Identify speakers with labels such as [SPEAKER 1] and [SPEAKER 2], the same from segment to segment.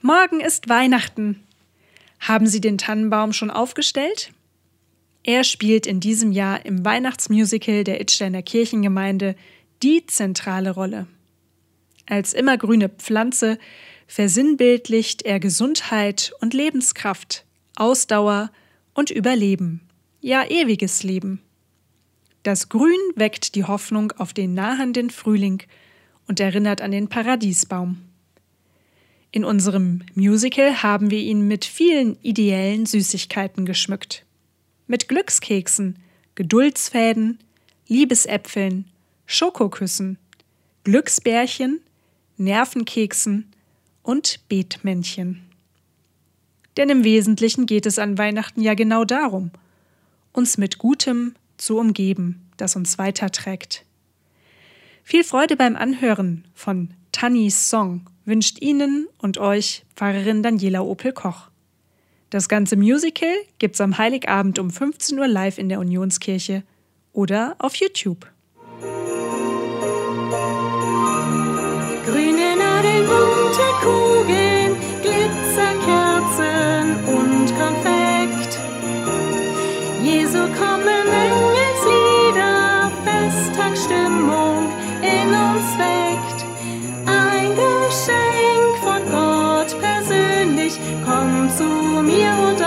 [SPEAKER 1] Morgen ist Weihnachten. Haben Sie den Tannenbaum schon aufgestellt? Er spielt in diesem Jahr im Weihnachtsmusical der Idsteiner Kirchengemeinde die zentrale Rolle. Als immergrüne Pflanze versinnbildlicht er Gesundheit und Lebenskraft, Ausdauer und Überleben, ja ewiges Leben. Das Grün weckt die Hoffnung auf den nahenden Frühling und erinnert an den Paradiesbaum. In unserem Musical haben wir ihn mit vielen ideellen Süßigkeiten geschmückt. Mit Glückskeksen, Geduldsfäden, Liebesäpfeln, Schokoküssen, Glücksbärchen, Nervenkeksen und Betmännchen. Denn im Wesentlichen geht es an Weihnachten ja genau darum, uns mit Gutem zu umgeben, das uns weiterträgt. Viel Freude beim Anhören von Tannys Song wünscht Ihnen und euch Pfarrerin Daniela Opel-Koch. Das ganze Musical gibt's am Heiligabend um 15 Uhr live in der Unionskirche oder auf YouTube.
[SPEAKER 2] Grüne Nadeln, bunte Kugeln, Glitzerkerzen und Konfekt. Jesu kommen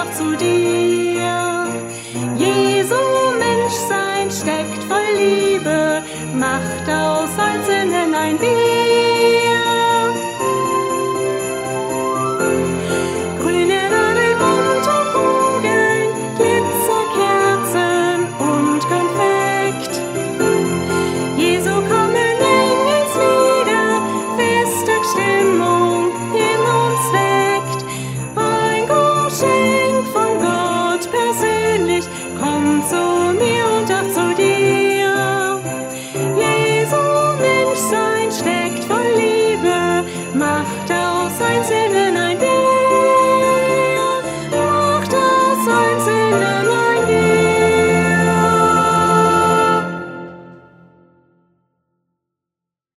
[SPEAKER 2] doch zu dir. Jesu Menschsein steckt voll Liebe, macht aus Holzinnen ein Bier.